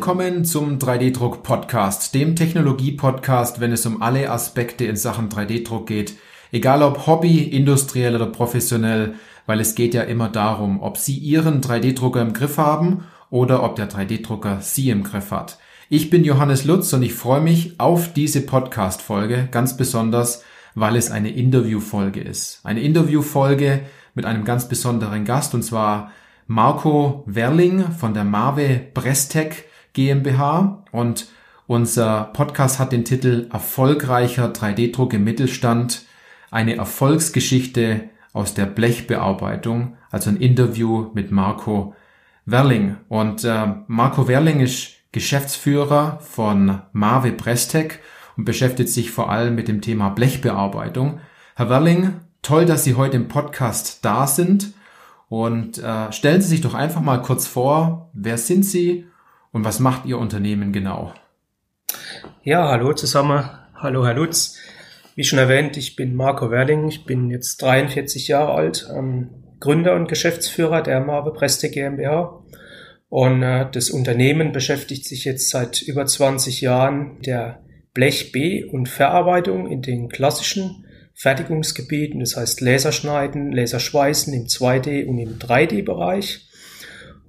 Willkommen zum 3D-Druck Podcast, dem Technologie-Podcast, wenn es um alle Aspekte in Sachen 3D-Druck geht. Egal ob Hobby, industriell oder professionell, weil es geht ja immer darum, ob Sie Ihren 3D-Drucker im Griff haben oder ob der 3D-Drucker Sie im Griff hat. Ich bin Johannes Lutz und ich freue mich auf diese Podcast-Folge ganz besonders, weil es eine Interview-Folge ist. Eine Interview-Folge mit einem ganz besonderen Gast und zwar Marco Werling von der Marve Brestec GmbH und unser Podcast hat den Titel Erfolgreicher 3D-Druck im Mittelstand, eine Erfolgsgeschichte aus der Blechbearbeitung, also ein Interview mit Marco Werling. Und äh, Marco Werling ist Geschäftsführer von Marve Brestec und beschäftigt sich vor allem mit dem Thema Blechbearbeitung. Herr Werling, toll, dass Sie heute im Podcast da sind und äh, stellen Sie sich doch einfach mal kurz vor, wer sind Sie und was macht Ihr Unternehmen genau? Ja, hallo zusammen. Hallo Herr Lutz. Wie schon erwähnt, ich bin Marco Werling. Ich bin jetzt 43 Jahre alt, ähm, Gründer und Geschäftsführer der Marve Preste GmbH. Und äh, das Unternehmen beschäftigt sich jetzt seit über 20 Jahren der Blech B- und Verarbeitung in den klassischen Fertigungsgebieten, das heißt Laserschneiden, Laserschweißen im 2D- und im 3D-Bereich.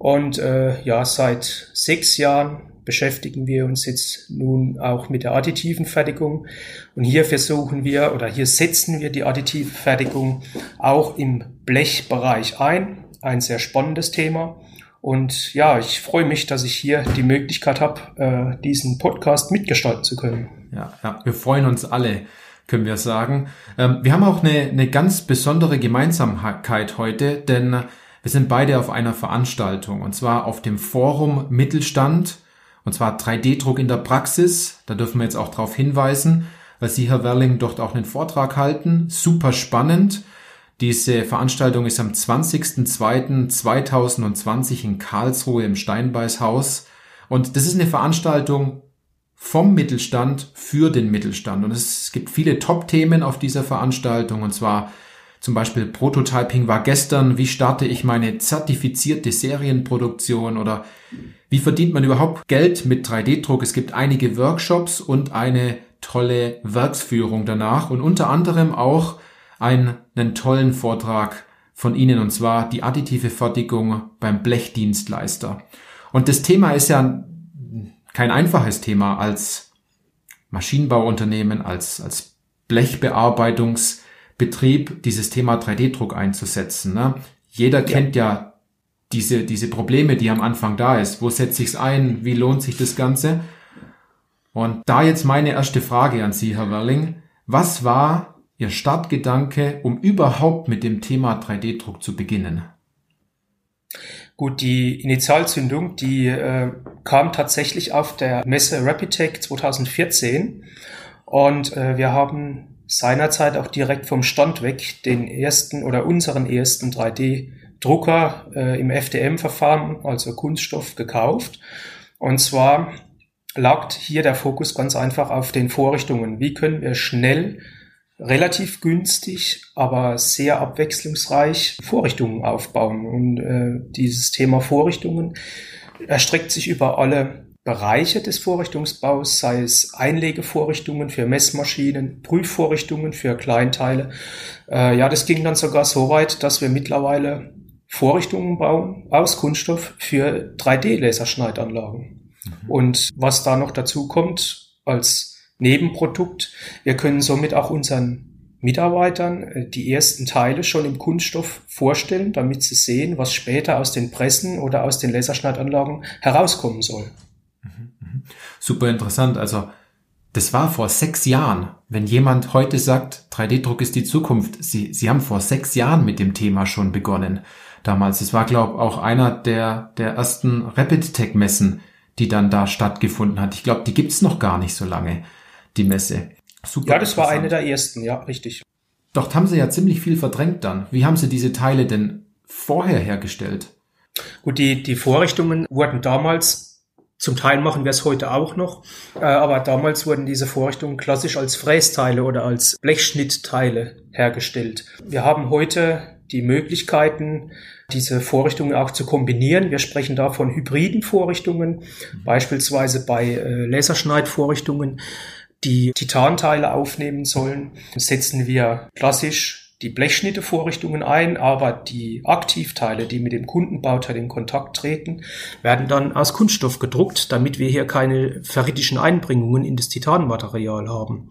Und äh, ja, seit sechs Jahren beschäftigen wir uns jetzt nun auch mit der additiven Fertigung. Und hier versuchen wir oder hier setzen wir die additive Fertigung auch im Blechbereich ein. Ein sehr spannendes Thema. Und ja, ich freue mich, dass ich hier die Möglichkeit habe, äh, diesen Podcast mitgestalten zu können. Ja, ja, wir freuen uns alle können wir sagen. Ähm, wir haben auch eine, eine ganz besondere Gemeinsamkeit heute, denn wir sind beide auf einer Veranstaltung und zwar auf dem Forum Mittelstand und zwar 3D-Druck in der Praxis. Da dürfen wir jetzt auch darauf hinweisen, weil Sie, Herr Werling, dort auch einen Vortrag halten. Super spannend. Diese Veranstaltung ist am 20.02.2020 in Karlsruhe im Steinbeißhaus. Und das ist eine Veranstaltung vom Mittelstand für den Mittelstand. Und es gibt viele Top-Themen auf dieser Veranstaltung. Und zwar zum Beispiel Prototyping war gestern. Wie starte ich meine zertifizierte Serienproduktion? Oder wie verdient man überhaupt Geld mit 3D-Druck? Es gibt einige Workshops und eine tolle Werksführung danach. Und unter anderem auch einen, einen tollen Vortrag von Ihnen. Und zwar die additive Fertigung beim Blechdienstleister. Und das Thema ist ja kein einfaches Thema als Maschinenbauunternehmen, als, als Blechbearbeitungsbetrieb dieses Thema 3D-Druck einzusetzen. Ne? Jeder ja. kennt ja diese, diese Probleme, die am Anfang da ist. Wo setze ich es ein? Wie lohnt sich das Ganze? Und da jetzt meine erste Frage an Sie, Herr Werling. Was war Ihr Startgedanke, um überhaupt mit dem Thema 3D-Druck zu beginnen? Gut, die Initialzündung, die äh, kam tatsächlich auf der Messe Rapidtech 2014 und äh, wir haben seinerzeit auch direkt vom Stand weg den ersten oder unseren ersten 3D-Drucker äh, im FDM-Verfahren, also Kunststoff, gekauft. Und zwar lag hier der Fokus ganz einfach auf den Vorrichtungen. Wie können wir schnell relativ günstig, aber sehr abwechslungsreich Vorrichtungen aufbauen. Und äh, dieses Thema Vorrichtungen erstreckt sich über alle Bereiche des Vorrichtungsbaus, sei es Einlegevorrichtungen für Messmaschinen, Prüfvorrichtungen für Kleinteile. Äh, ja, das ging dann sogar so weit, dass wir mittlerweile Vorrichtungen bauen aus Kunststoff für 3D-Laserschneidanlagen. Mhm. Und was da noch dazu kommt als Nebenprodukt. Wir können somit auch unseren Mitarbeitern äh, die ersten Teile schon im Kunststoff vorstellen, damit sie sehen, was später aus den Pressen oder aus den Laserschneidanlagen herauskommen soll. Super interessant. Also das war vor sechs Jahren. Wenn jemand heute sagt, 3D-Druck ist die Zukunft, Sie, Sie haben vor sechs Jahren mit dem Thema schon begonnen. Damals. Das war, glaube ich, auch einer der, der ersten Rapid-Tech-Messen, die dann da stattgefunden hat. Ich glaube, die gibt's noch gar nicht so lange die Messe. Super. Ja, das war eine der ersten, ja, richtig. Doch haben sie ja ziemlich viel verdrängt dann. Wie haben sie diese Teile denn vorher hergestellt? Gut, die, die Vorrichtungen wurden damals zum Teil machen wir es heute auch noch, äh, aber damals wurden diese Vorrichtungen klassisch als Frästeile oder als Blechschnittteile hergestellt. Wir haben heute die Möglichkeiten, diese Vorrichtungen auch zu kombinieren. Wir sprechen da von hybriden Vorrichtungen, beispielsweise bei äh, Laserschneidvorrichtungen, die Titanteile aufnehmen sollen, setzen wir klassisch die Blechschnittevorrichtungen ein, aber die Aktivteile, die mit dem Kundenbauteil in Kontakt treten, werden dann aus Kunststoff gedruckt, damit wir hier keine ferritischen Einbringungen in das Titanmaterial haben.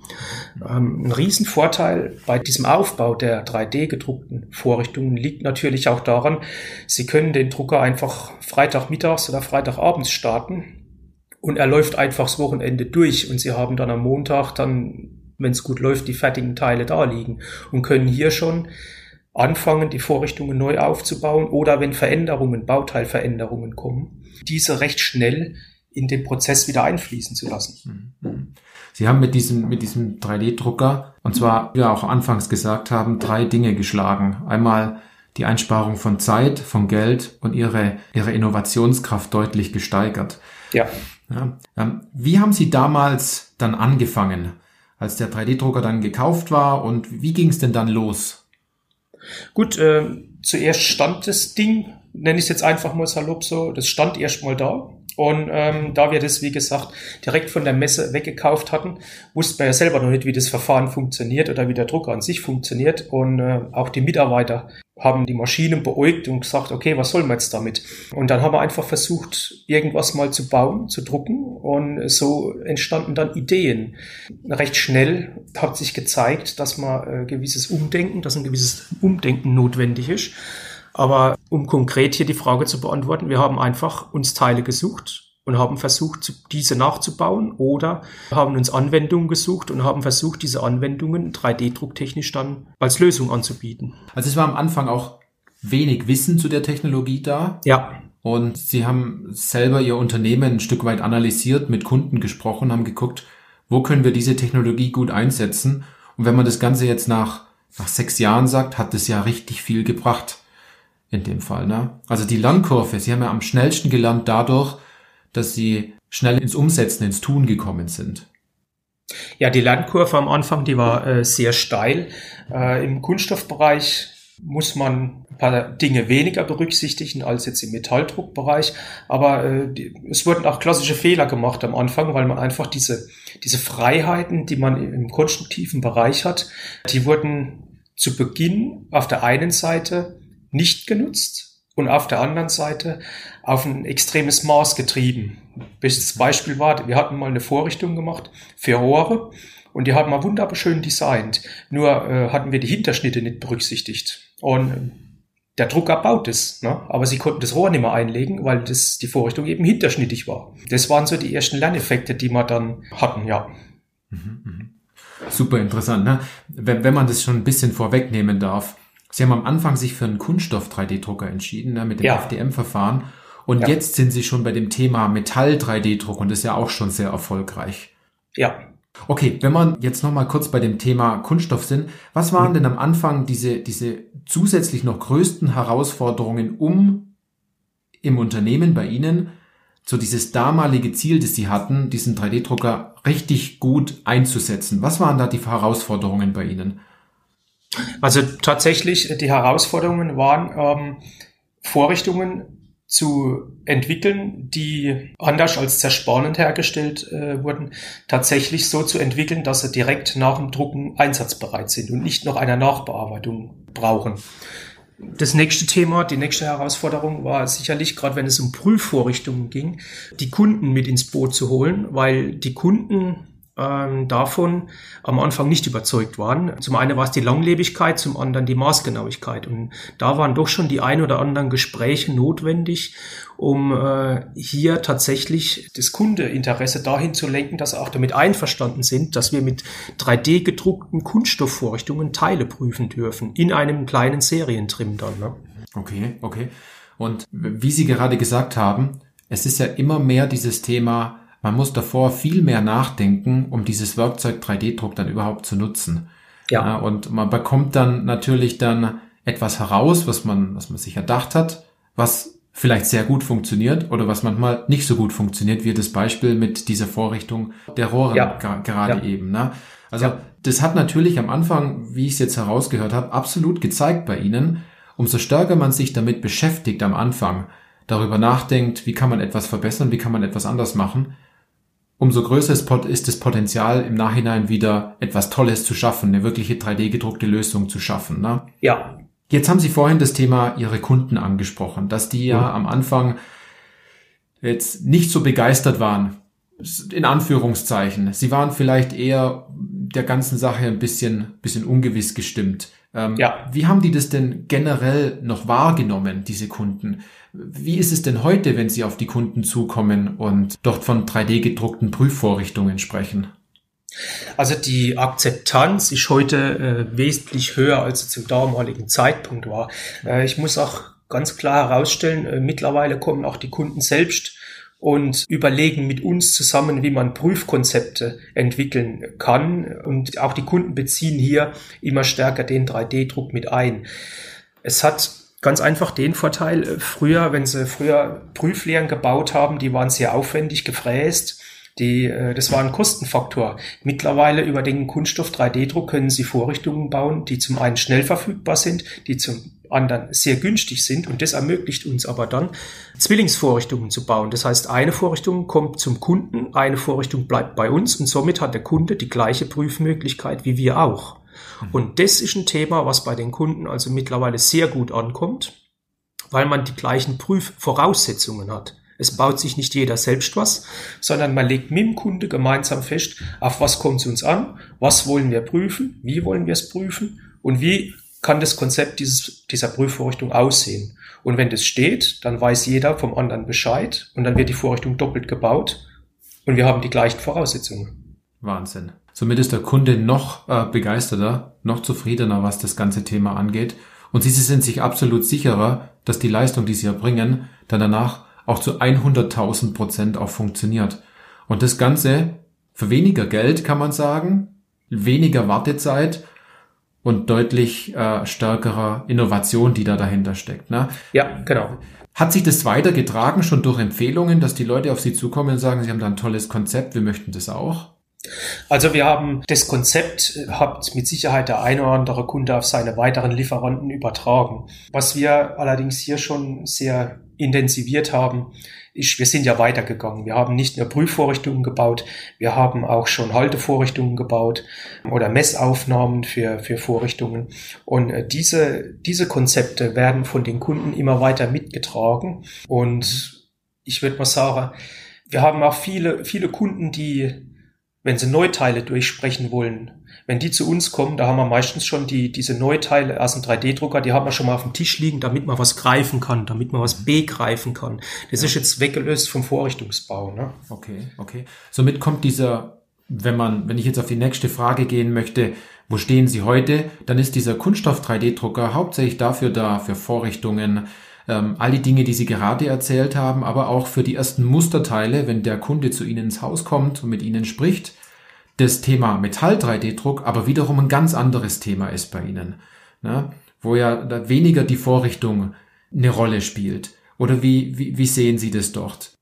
Ähm, ein Riesenvorteil bei diesem Aufbau der 3D gedruckten Vorrichtungen liegt natürlich auch daran, Sie können den Drucker einfach Freitagmittags oder Freitagabends starten und er läuft einfach das Wochenende durch und Sie haben dann am Montag dann wenn es gut läuft, die fertigen Teile da liegen und können hier schon anfangen, die Vorrichtungen neu aufzubauen oder wenn Veränderungen, Bauteilveränderungen kommen, diese recht schnell in den Prozess wieder einfließen zu lassen. Mhm. Sie haben mit diesem, mit diesem 3D-Drucker, und zwar, wie wir auch anfangs gesagt haben, drei Dinge geschlagen. Einmal die Einsparung von Zeit, von Geld und ihre, ihre Innovationskraft deutlich gesteigert. Ja. ja. Ähm, wie haben Sie damals dann angefangen? Als der 3D-Drucker dann gekauft war und wie ging es denn dann los? Gut, äh, zuerst stand das Ding, nenne ich es jetzt einfach mal salopp so, das stand erst mal da. Und ähm, da wir das, wie gesagt, direkt von der Messe weggekauft hatten, wussten wir ja selber noch nicht, wie das Verfahren funktioniert oder wie der Drucker an sich funktioniert. Und äh, auch die Mitarbeiter haben die Maschinen beäugt und gesagt, okay, was soll man jetzt damit? Und dann haben wir einfach versucht, irgendwas mal zu bauen, zu drucken und so entstanden dann Ideen. Recht schnell hat sich gezeigt, dass man äh, gewisses Umdenken, dass ein gewisses Umdenken notwendig ist. Aber um konkret hier die Frage zu beantworten, wir haben einfach uns Teile gesucht und haben versucht, diese nachzubauen oder haben uns Anwendungen gesucht und haben versucht, diese Anwendungen 3D-drucktechnisch dann als Lösung anzubieten. Also es war am Anfang auch wenig Wissen zu der Technologie da. Ja. Und Sie haben selber Ihr Unternehmen ein Stück weit analysiert, mit Kunden gesprochen, haben geguckt, wo können wir diese Technologie gut einsetzen. Und wenn man das Ganze jetzt nach, nach sechs Jahren sagt, hat es ja richtig viel gebracht. In dem Fall, ne? Also die Lernkurve, Sie haben ja am schnellsten gelernt dadurch, dass sie schnell ins Umsetzen, ins Tun gekommen sind? Ja, die Lernkurve am Anfang, die war äh, sehr steil. Äh, Im Kunststoffbereich muss man ein paar Dinge weniger berücksichtigen als jetzt im Metalldruckbereich. Aber äh, die, es wurden auch klassische Fehler gemacht am Anfang, weil man einfach diese, diese Freiheiten, die man im konstruktiven Bereich hat, die wurden zu Beginn auf der einen Seite nicht genutzt und auf der anderen Seite auf ein extremes Maß getrieben. Bestes Beispiel war, wir hatten mal eine Vorrichtung gemacht für Rohre und die haben wir wunderbar schön designt. Nur äh, hatten wir die Hinterschnitte nicht berücksichtigt. Und der Drucker baut es, ne? aber sie konnten das Rohr nicht mehr einlegen, weil das, die Vorrichtung eben hinterschnittig war. Das waren so die ersten Lerneffekte, die wir dann hatten, ja. Mhm, mhm. Super interessant, ne? Wenn, wenn man das schon ein bisschen vorwegnehmen darf. Sie haben am Anfang sich für einen Kunststoff-3D-Drucker entschieden, ne, mit dem ja. FDM-Verfahren. Und ja. jetzt sind Sie schon bei dem Thema Metall-3D-Druck und das ist ja auch schon sehr erfolgreich. Ja. Okay, wenn man jetzt nochmal kurz bei dem Thema Kunststoff sind, was waren mhm. denn am Anfang diese, diese zusätzlich noch größten Herausforderungen, um im Unternehmen bei Ihnen so dieses damalige Ziel, das Sie hatten, diesen 3D-Drucker richtig gut einzusetzen? Was waren da die Herausforderungen bei Ihnen? Also tatsächlich, die Herausforderungen waren, ähm, Vorrichtungen zu entwickeln, die anders als zerspornend hergestellt äh, wurden, tatsächlich so zu entwickeln, dass sie direkt nach dem Drucken einsatzbereit sind und nicht noch einer Nachbearbeitung brauchen. Das nächste Thema, die nächste Herausforderung war sicherlich, gerade wenn es um Prüfvorrichtungen ging, die Kunden mit ins Boot zu holen, weil die Kunden ähm, davon am Anfang nicht überzeugt waren. Zum einen war es die Langlebigkeit, zum anderen die Maßgenauigkeit. Und da waren doch schon die ein oder anderen Gespräche notwendig, um äh, hier tatsächlich das Kundeinteresse dahin zu lenken, dass auch damit einverstanden sind, dass wir mit 3D gedruckten Kunststoffvorrichtungen Teile prüfen dürfen, in einem kleinen Serientrim dann. Ne? Okay, okay. Und wie Sie gerade gesagt haben, es ist ja immer mehr dieses Thema, man muss davor viel mehr nachdenken, um dieses Werkzeug 3D-Druck dann überhaupt zu nutzen. Ja. ja. Und man bekommt dann natürlich dann etwas heraus, was man, was man sich erdacht hat, was vielleicht sehr gut funktioniert oder was manchmal nicht so gut funktioniert, wie das Beispiel mit dieser Vorrichtung der Rohre ja. gerade ja. eben. Ne? Also ja. das hat natürlich am Anfang, wie ich es jetzt herausgehört habe, absolut gezeigt bei Ihnen. umso stärker man sich damit beschäftigt am Anfang, darüber nachdenkt, wie kann man etwas verbessern, wie kann man etwas anders machen, umso größer ist das Potenzial, im Nachhinein wieder etwas Tolles zu schaffen, eine wirkliche 3D-gedruckte Lösung zu schaffen. Ne? Ja. Jetzt haben Sie vorhin das Thema Ihre Kunden angesprochen, dass die ja mhm. am Anfang jetzt nicht so begeistert waren, in Anführungszeichen. Sie waren vielleicht eher der ganzen Sache ein bisschen, bisschen ungewiss gestimmt. Ähm, ja. Wie haben die das denn generell noch wahrgenommen, diese Kunden? Wie ist es denn heute, wenn Sie auf die Kunden zukommen und dort von 3D-gedruckten Prüfvorrichtungen sprechen? Also die Akzeptanz ist heute äh, wesentlich höher, als sie zum damaligen Zeitpunkt war. Äh, ich muss auch ganz klar herausstellen, äh, mittlerweile kommen auch die Kunden selbst und überlegen mit uns zusammen, wie man Prüfkonzepte entwickeln kann. Und auch die Kunden beziehen hier immer stärker den 3D-Druck mit ein. Es hat ganz einfach den Vorteil, äh, früher, wenn sie früher Prüflehren gebaut haben, die waren sehr aufwendig gefräst. Die, äh, das war ein Kostenfaktor. Mittlerweile über den Kunststoff 3D-Druck können Sie Vorrichtungen bauen, die zum einen schnell verfügbar sind, die zum anderen sehr günstig sind und das ermöglicht uns aber dann, Zwillingsvorrichtungen zu bauen. Das heißt, eine Vorrichtung kommt zum Kunden, eine Vorrichtung bleibt bei uns und somit hat der Kunde die gleiche Prüfmöglichkeit wie wir auch. Mhm. Und das ist ein Thema, was bei den Kunden also mittlerweile sehr gut ankommt, weil man die gleichen Prüfvoraussetzungen hat. Es baut sich nicht jeder selbst was, sondern man legt mit dem Kunde gemeinsam fest, auf was kommt es uns an, was wollen wir prüfen, wie wollen wir es prüfen und wie kann das Konzept dieses, dieser Prüfvorrichtung aussehen. Und wenn das steht, dann weiß jeder vom anderen Bescheid und dann wird die Vorrichtung doppelt gebaut und wir haben die gleichen Voraussetzungen. Wahnsinn. Somit ist der Kunde noch äh, begeisterter, noch zufriedener, was das ganze Thema angeht. Und sie sind sich absolut sicherer, dass die Leistung, die sie erbringen, dann danach auch zu 100.000 Prozent auch funktioniert. Und das Ganze für weniger Geld, kann man sagen, weniger Wartezeit und deutlich äh, stärkerer Innovation, die da dahinter steckt. Ne? Ja, genau. Hat sich das weitergetragen schon durch Empfehlungen, dass die Leute auf Sie zukommen und sagen, Sie haben da ein tolles Konzept, wir möchten das auch? Also wir haben das Konzept, hat mit Sicherheit der eine oder andere Kunde auf seine weiteren Lieferanten übertragen. Was wir allerdings hier schon sehr intensiviert haben, ist, wir sind ja weitergegangen. Wir haben nicht nur Prüfvorrichtungen gebaut, wir haben auch schon Haltevorrichtungen gebaut oder Messaufnahmen für, für Vorrichtungen. Und äh, diese, diese Konzepte werden von den Kunden immer weiter mitgetragen. Und ich würde mal sagen, wir haben auch viele, viele Kunden, die wenn sie Neuteile durchsprechen wollen, wenn die zu uns kommen, da haben wir meistens schon die, diese Neuteile aus dem 3D-Drucker, die haben wir schon mal auf dem Tisch liegen, damit man was greifen kann, damit man was begreifen kann. Das ja. ist jetzt weggelöst vom Vorrichtungsbau. Ne? Okay, okay. Somit kommt dieser, wenn man, wenn ich jetzt auf die nächste Frage gehen möchte, wo stehen Sie heute, dann ist dieser Kunststoff 3D-Drucker hauptsächlich dafür da, für Vorrichtungen, ähm, all die Dinge, die Sie gerade erzählt haben, aber auch für die ersten Musterteile, wenn der Kunde zu Ihnen ins Haus kommt und mit Ihnen spricht, das Thema Metall-3D-Druck aber wiederum ein ganz anderes Thema ist bei Ihnen, ne? wo ja weniger die Vorrichtung eine Rolle spielt. Oder wie, wie, wie sehen Sie das dort?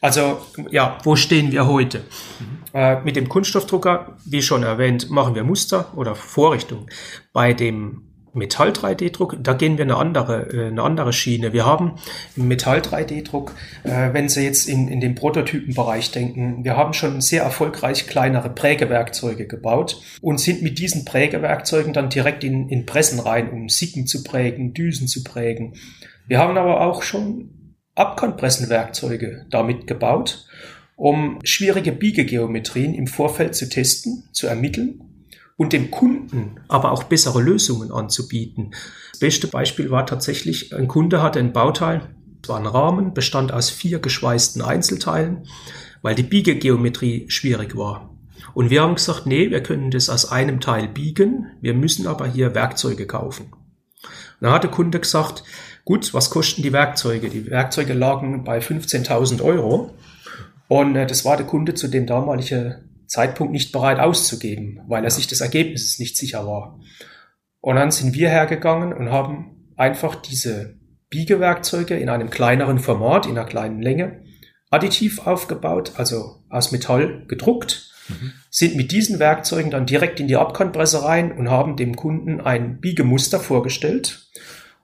Also ja, wo stehen wir heute? Mhm. Äh, mit dem Kunststoffdrucker, wie schon erwähnt, machen wir Muster oder Vorrichtungen. Bei dem Metall 3D-Druck, da gehen wir eine andere, äh, eine andere Schiene. Wir haben im Metall 3D-Druck, äh, wenn Sie jetzt in, in den Prototypenbereich denken, wir haben schon sehr erfolgreich kleinere Prägewerkzeuge gebaut und sind mit diesen Prägewerkzeugen dann direkt in, in Pressen rein, um Sicken zu prägen, Düsen zu prägen. Wir haben aber auch schon Abkantpressenwerkzeuge damit gebaut, um schwierige Biegegeometrien im Vorfeld zu testen, zu ermitteln und dem Kunden aber auch bessere Lösungen anzubieten. Das beste Beispiel war tatsächlich, ein Kunde hatte ein Bauteil, war ein Rahmen, bestand aus vier geschweißten Einzelteilen, weil die Biegegeometrie schwierig war. Und wir haben gesagt, nee, wir können das aus einem Teil biegen, wir müssen aber hier Werkzeuge kaufen. Und dann hat der Kunde gesagt, gut, was kosten die Werkzeuge? Die Werkzeuge lagen bei 15.000 Euro. Und äh, das war der Kunde zu dem damaligen Zeitpunkt nicht bereit auszugeben, weil er sich des Ergebnisses nicht sicher war. Und dann sind wir hergegangen und haben einfach diese Biegewerkzeuge in einem kleineren Format, in einer kleinen Länge, additiv aufgebaut, also aus Metall gedruckt, mhm. sind mit diesen Werkzeugen dann direkt in die Abkantpresse rein und haben dem Kunden ein Biegemuster vorgestellt.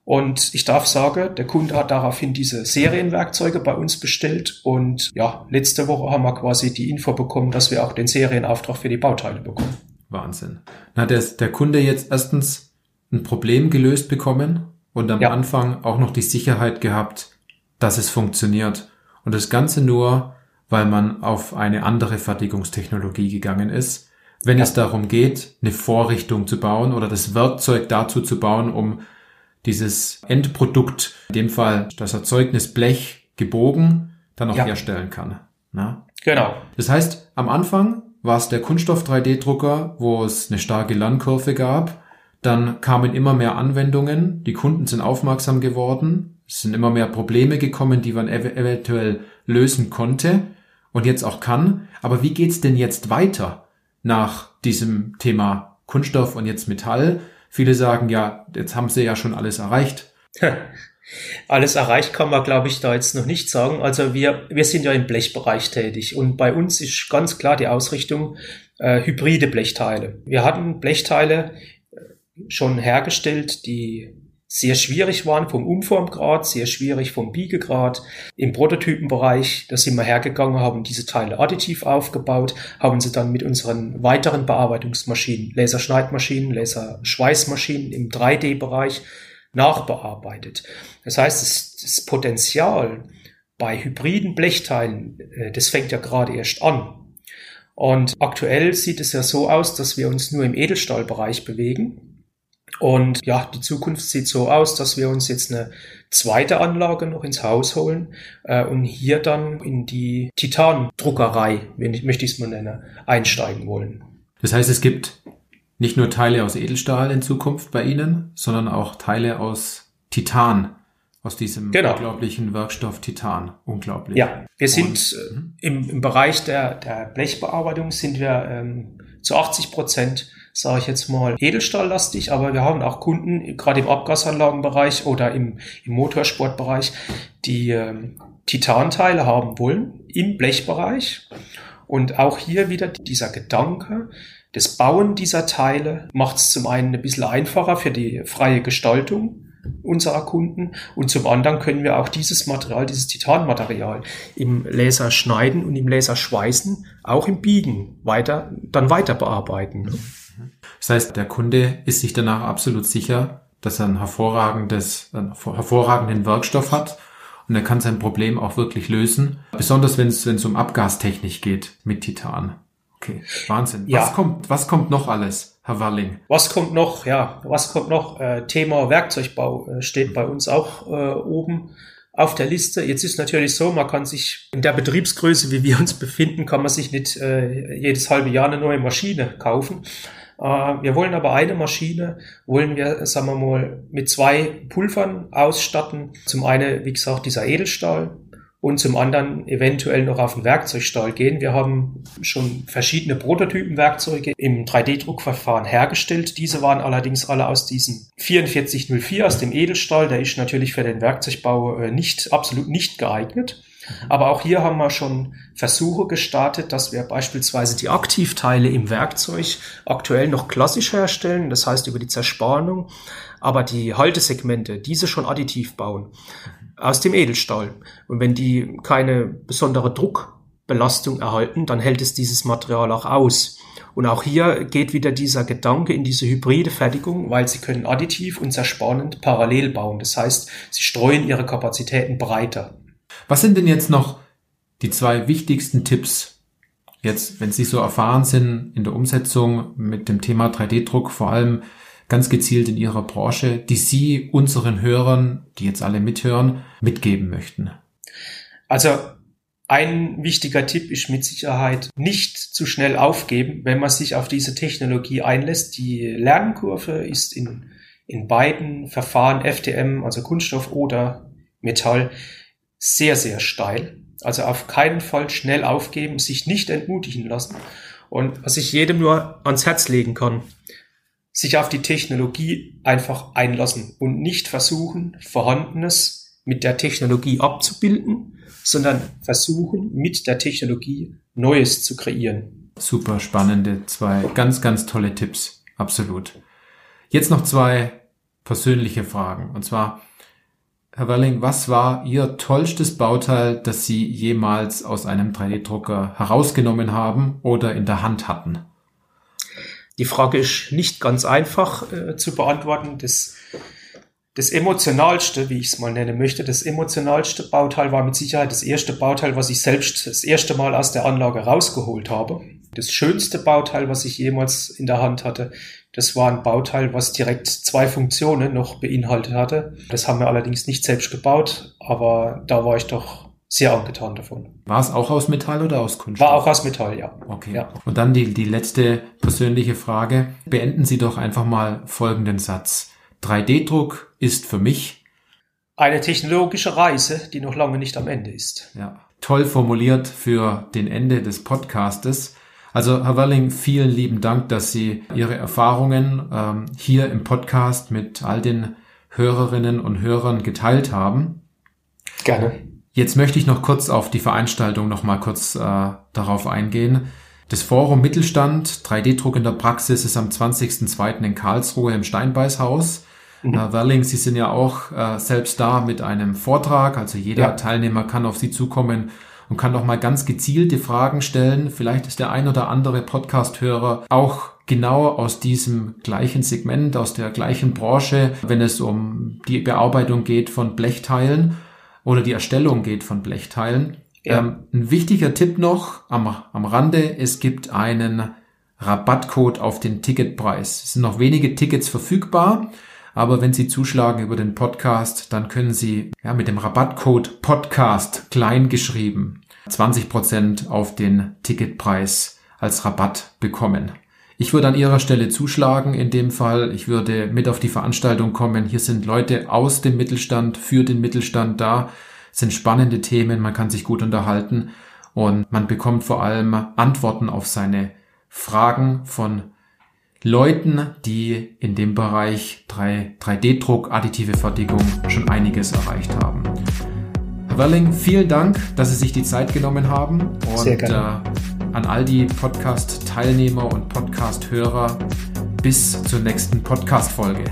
Und ich darf sagen, der Kunde hat daraufhin diese Serienwerkzeuge bei uns bestellt. Und ja, letzte Woche haben wir quasi die Info bekommen, dass wir auch den Serienauftrag für die Bauteile bekommen. Wahnsinn. Dann hat der, der Kunde jetzt erstens ein Problem gelöst bekommen und am ja. Anfang auch noch die Sicherheit gehabt, dass es funktioniert. Und das Ganze nur, weil man auf eine andere Fertigungstechnologie gegangen ist. Wenn ja. es darum geht, eine Vorrichtung zu bauen oder das Werkzeug dazu zu bauen, um dieses Endprodukt, in dem Fall das Erzeugnis Blech gebogen, dann auch ja. herstellen kann. Na? Genau. Das heißt, am Anfang war es der Kunststoff 3D-Drucker, wo es eine starke Lernkurve gab. Dann kamen immer mehr Anwendungen, die Kunden sind aufmerksam geworden, es sind immer mehr Probleme gekommen, die man ev eventuell lösen konnte und jetzt auch kann. Aber wie geht's denn jetzt weiter nach diesem Thema Kunststoff und jetzt Metall? Viele sagen ja, jetzt haben sie ja schon alles erreicht. Alles erreicht kann man, glaube ich, da jetzt noch nicht sagen. Also wir, wir sind ja im Blechbereich tätig und bei uns ist ganz klar die Ausrichtung äh, hybride Blechteile. Wir hatten Blechteile äh, schon hergestellt, die sehr schwierig waren vom Umformgrad, sehr schwierig vom Biegegrad. Im Prototypenbereich, da sind wir hergegangen, haben diese Teile additiv aufgebaut, haben sie dann mit unseren weiteren Bearbeitungsmaschinen, Laserschneidmaschinen, Laserschweißmaschinen im 3D-Bereich nachbearbeitet. Das heißt, das, das Potenzial bei hybriden Blechteilen, äh, das fängt ja gerade erst an. Und aktuell sieht es ja so aus, dass wir uns nur im Edelstahlbereich bewegen. Und ja, die Zukunft sieht so aus, dass wir uns jetzt eine zweite Anlage noch ins Haus holen äh, und hier dann in die Titandruckerei, wenn ich, möchte ich es mal nennen, einsteigen wollen. Das heißt, es gibt nicht nur Teile aus Edelstahl in Zukunft bei Ihnen, sondern auch Teile aus Titan, aus diesem genau. unglaublichen Werkstoff Titan. Unglaublich. Ja, wir sind Und, äh, im, im Bereich der, der Blechbearbeitung sind wir ähm, zu 80 Prozent, sage ich jetzt mal, Edelstahllastig, aber wir haben auch Kunden, gerade im Abgasanlagenbereich oder im, im Motorsportbereich, die ähm, Titanteile haben wollen im Blechbereich. Und auch hier wieder dieser Gedanke, das Bauen dieser Teile macht es zum einen ein bisschen einfacher für die freie Gestaltung unserer Kunden und zum anderen können wir auch dieses Material, dieses Titanmaterial im Laser schneiden und im Laser schweißen, auch im Biegen weiter, dann weiter bearbeiten. Das heißt, der Kunde ist sich danach absolut sicher, dass er ein hervorragendes, einen hervorragenden Werkstoff hat und er kann sein Problem auch wirklich lösen, besonders wenn es, wenn es um Abgastechnik geht mit Titan. Okay, Wahnsinn. Ja. Was kommt, was kommt noch alles, Herr Walling? Was kommt noch? Ja, was kommt noch? Äh, Thema Werkzeugbau äh, steht bei uns auch äh, oben auf der Liste. Jetzt ist natürlich so, man kann sich in der Betriebsgröße, wie wir uns befinden, kann man sich nicht äh, jedes halbe Jahr eine neue Maschine kaufen. Äh, wir wollen aber eine Maschine, wollen wir, sagen wir mal, mit zwei Pulvern ausstatten. Zum einen, wie gesagt, dieser Edelstahl, und zum anderen eventuell noch auf den Werkzeugstahl gehen. Wir haben schon verschiedene Prototypenwerkzeuge im 3D-Druckverfahren hergestellt. Diese waren allerdings alle aus diesem 4404 aus dem Edelstahl. Der ist natürlich für den Werkzeugbau äh, nicht, absolut nicht geeignet. Mhm. Aber auch hier haben wir schon Versuche gestartet, dass wir beispielsweise die Aktivteile im Werkzeug aktuell noch klassisch herstellen, das heißt über die Zerspannung, aber die Haltesegmente, diese schon additiv bauen aus dem Edelstahl. Und wenn die keine besondere Druckbelastung erhalten, dann hält es dieses Material auch aus. Und auch hier geht wieder dieser Gedanke in diese hybride Fertigung, weil sie können additiv und zerspannend parallel bauen. Das heißt, sie streuen ihre Kapazitäten breiter. Was sind denn jetzt noch die zwei wichtigsten Tipps, jetzt, wenn Sie so erfahren sind in der Umsetzung mit dem Thema 3D-Druck, vor allem ganz gezielt in Ihrer Branche, die Sie unseren Hörern, die jetzt alle mithören, mitgeben möchten? Also ein wichtiger Tipp ist mit Sicherheit nicht zu schnell aufgeben, wenn man sich auf diese Technologie einlässt. Die Lernkurve ist in, in beiden Verfahren FDM, also Kunststoff oder Metall, sehr, sehr steil. Also auf keinen Fall schnell aufgeben, sich nicht entmutigen lassen. Und was ich jedem nur ans Herz legen kann, sich auf die Technologie einfach einlassen und nicht versuchen, Vorhandenes mit der Technologie abzubilden, sondern versuchen, mit der Technologie Neues zu kreieren. Super spannende zwei, ganz, ganz tolle Tipps. Absolut. Jetzt noch zwei persönliche Fragen. Und zwar, Herr Welling, was war Ihr tollstes Bauteil, das Sie jemals aus einem 3D-Drucker herausgenommen haben oder in der Hand hatten? Die Frage ist nicht ganz einfach äh, zu beantworten. Das, das emotionalste, wie ich es mal nennen möchte, das emotionalste Bauteil war mit Sicherheit das erste Bauteil, was ich selbst das erste Mal aus der Anlage rausgeholt habe. Das schönste Bauteil, was ich jemals in der Hand hatte, das war ein Bauteil, was direkt zwei Funktionen noch beinhaltet hatte. Das haben wir allerdings nicht selbst gebaut, aber da war ich doch sehr angetan davon. War es auch aus Metall oder aus Kunststoff? War auch aus Metall, ja. Okay. Ja. Und dann die, die letzte persönliche Frage. Beenden Sie doch einfach mal folgenden Satz. 3D-Druck ist für mich eine technologische Reise, die noch lange nicht am Ende ist. Ja. Toll formuliert für den Ende des Podcastes. Also Herr Welling, vielen lieben Dank, dass Sie Ihre Erfahrungen ähm, hier im Podcast mit all den Hörerinnen und Hörern geteilt haben. Gerne. Jetzt möchte ich noch kurz auf die Veranstaltung noch mal kurz äh, darauf eingehen. Das Forum Mittelstand 3D-Druck in der Praxis ist am 20.02. in Karlsruhe im Steinbeißhaus. Mhm. Herr Werling, Sie sind ja auch äh, selbst da mit einem Vortrag, also jeder ja. Teilnehmer kann auf Sie zukommen und kann noch mal ganz gezielte Fragen stellen. Vielleicht ist der ein oder andere Podcast-Hörer auch genau aus diesem gleichen Segment, aus der gleichen Branche, wenn es um die Bearbeitung geht von Blechteilen oder die Erstellung geht von Blechteilen. Ja. Ähm, ein wichtiger Tipp noch am, am Rande, es gibt einen Rabattcode auf den Ticketpreis. Es sind noch wenige Tickets verfügbar, aber wenn Sie zuschlagen über den Podcast, dann können Sie ja, mit dem Rabattcode Podcast klein geschrieben 20% auf den Ticketpreis als Rabatt bekommen. Ich würde an Ihrer Stelle zuschlagen in dem Fall. Ich würde mit auf die Veranstaltung kommen. Hier sind Leute aus dem Mittelstand, für den Mittelstand da. Es sind spannende Themen, man kann sich gut unterhalten und man bekommt vor allem Antworten auf seine Fragen von Leuten, die in dem Bereich 3, 3D-Druck, additive Fertigung schon einiges erreicht haben. Herr Welling, vielen Dank, dass Sie sich die Zeit genommen haben. Und. Äh, an all die Podcast-Teilnehmer und Podcast-Hörer bis zur nächsten Podcast-Folge.